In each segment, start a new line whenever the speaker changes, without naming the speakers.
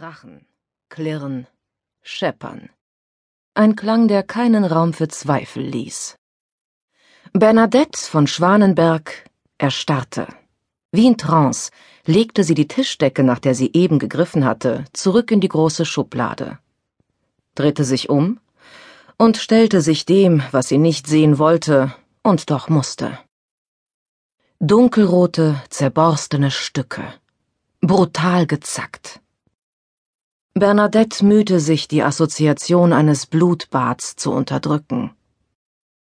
Krachen, Klirren, Scheppern. Ein Klang, der keinen Raum für Zweifel ließ. Bernadette von Schwanenberg erstarrte. Wie in Trance legte sie die Tischdecke, nach der sie eben gegriffen hatte, zurück in die große Schublade, drehte sich um und stellte sich dem, was sie nicht sehen wollte und doch musste. Dunkelrote, zerborstene Stücke, brutal gezackt. Bernadette mühte sich, die Assoziation eines Blutbads zu unterdrücken.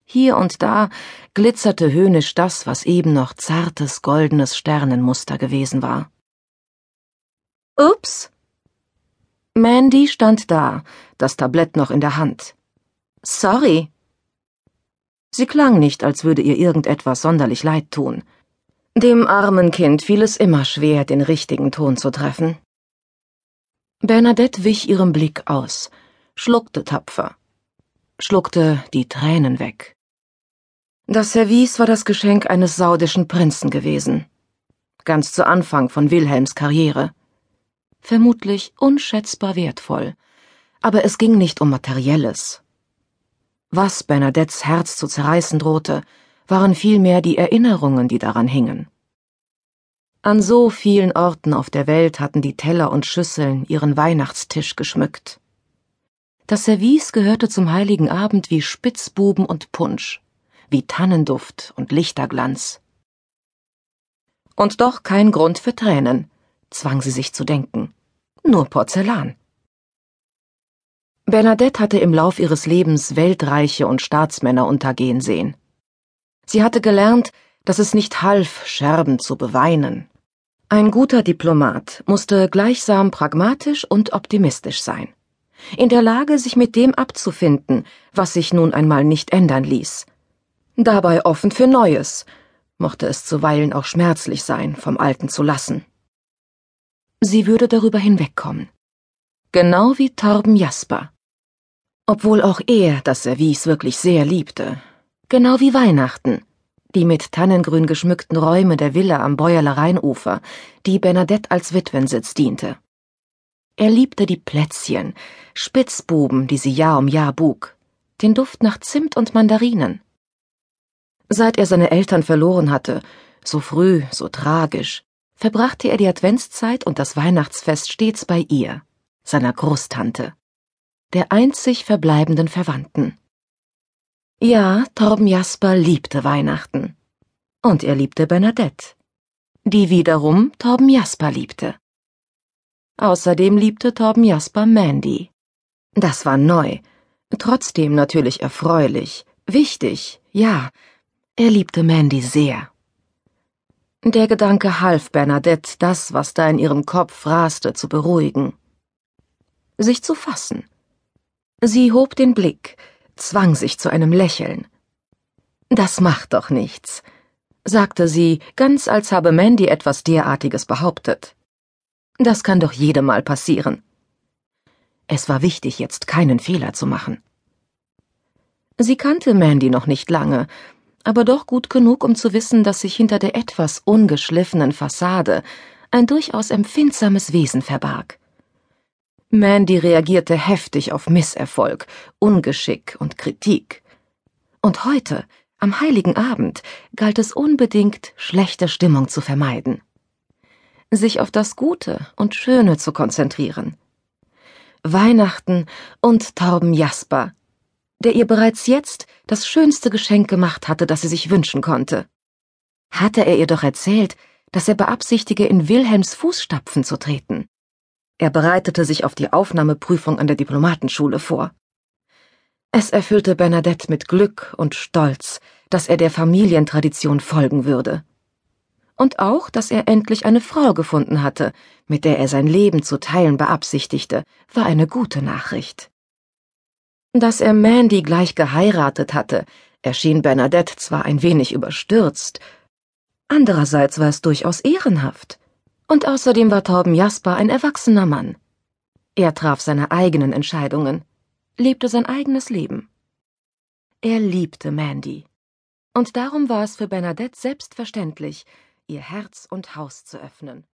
Hier und da glitzerte höhnisch das, was eben noch zartes goldenes Sternenmuster gewesen war. Ups. Mandy stand da, das Tablett noch in der Hand. Sorry. Sie klang nicht, als würde ihr irgendetwas sonderlich leid tun. Dem armen Kind fiel es immer schwer, den richtigen Ton zu treffen. Bernadette wich ihrem Blick aus, schluckte tapfer, schluckte die Tränen weg. Das Service war das Geschenk eines saudischen Prinzen gewesen, ganz zu Anfang von Wilhelms Karriere. Vermutlich unschätzbar wertvoll, aber es ging nicht um Materielles. Was Bernadettes Herz zu zerreißen drohte, waren vielmehr die Erinnerungen, die daran hingen. An so vielen Orten auf der Welt hatten die Teller und Schüsseln ihren Weihnachtstisch geschmückt. Das Service gehörte zum heiligen Abend wie Spitzbuben und Punsch, wie Tannenduft und Lichterglanz. Und doch kein Grund für Tränen, zwang sie sich zu denken. Nur Porzellan. Bernadette hatte im Lauf ihres Lebens Weltreiche und Staatsmänner untergehen sehen. Sie hatte gelernt, dass es nicht half, Scherben zu beweinen. Ein guter Diplomat musste gleichsam pragmatisch und optimistisch sein, in der Lage, sich mit dem abzufinden, was sich nun einmal nicht ändern ließ, dabei offen für Neues, mochte es zuweilen auch schmerzlich sein, vom Alten zu lassen. Sie würde darüber hinwegkommen. Genau wie Torben Jasper. Obwohl auch er das Service wirklich sehr liebte. Genau wie Weihnachten die mit Tannengrün geschmückten Räume der Villa am Bäuerler Rheinufer, die Bernadette als Witwensitz diente. Er liebte die Plätzchen, Spitzbuben, die sie Jahr um Jahr bug, den Duft nach Zimt und Mandarinen. Seit er seine Eltern verloren hatte, so früh, so tragisch, verbrachte er die Adventszeit und das Weihnachtsfest stets bei ihr, seiner Großtante, der einzig verbleibenden Verwandten. Ja, Torben Jasper liebte Weihnachten. Und er liebte Bernadette, die wiederum Torben Jasper liebte. Außerdem liebte Torben Jasper Mandy. Das war neu, trotzdem natürlich erfreulich, wichtig, ja, er liebte Mandy sehr. Der Gedanke half Bernadette, das, was da in ihrem Kopf raste, zu beruhigen. Sich zu fassen. Sie hob den Blick, zwang sich zu einem Lächeln. Das macht doch nichts, sagte sie, ganz als habe Mandy etwas derartiges behauptet. Das kann doch jedem mal passieren. Es war wichtig, jetzt keinen Fehler zu machen. Sie kannte Mandy noch nicht lange, aber doch gut genug, um zu wissen, dass sich hinter der etwas ungeschliffenen Fassade ein durchaus empfindsames Wesen verbarg. Mandy reagierte heftig auf Misserfolg, Ungeschick und Kritik. Und heute, am heiligen Abend, galt es unbedingt, schlechte Stimmung zu vermeiden. Sich auf das Gute und Schöne zu konzentrieren. Weihnachten und Torben Jasper, der ihr bereits jetzt das schönste Geschenk gemacht hatte, das sie sich wünschen konnte. Hatte er ihr doch erzählt, dass er beabsichtige, in Wilhelms Fußstapfen zu treten. Er bereitete sich auf die Aufnahmeprüfung an der Diplomatenschule vor. Es erfüllte Bernadette mit Glück und Stolz, dass er der Familientradition folgen würde. Und auch, dass er endlich eine Frau gefunden hatte, mit der er sein Leben zu teilen beabsichtigte, war eine gute Nachricht. Dass er Mandy gleich geheiratet hatte, erschien Bernadette zwar ein wenig überstürzt, andererseits war es durchaus ehrenhaft. Und außerdem war Torben Jasper ein erwachsener Mann. Er traf seine eigenen Entscheidungen, lebte sein eigenes Leben. Er liebte Mandy. Und darum war es für Bernadette selbstverständlich, ihr Herz und Haus zu öffnen.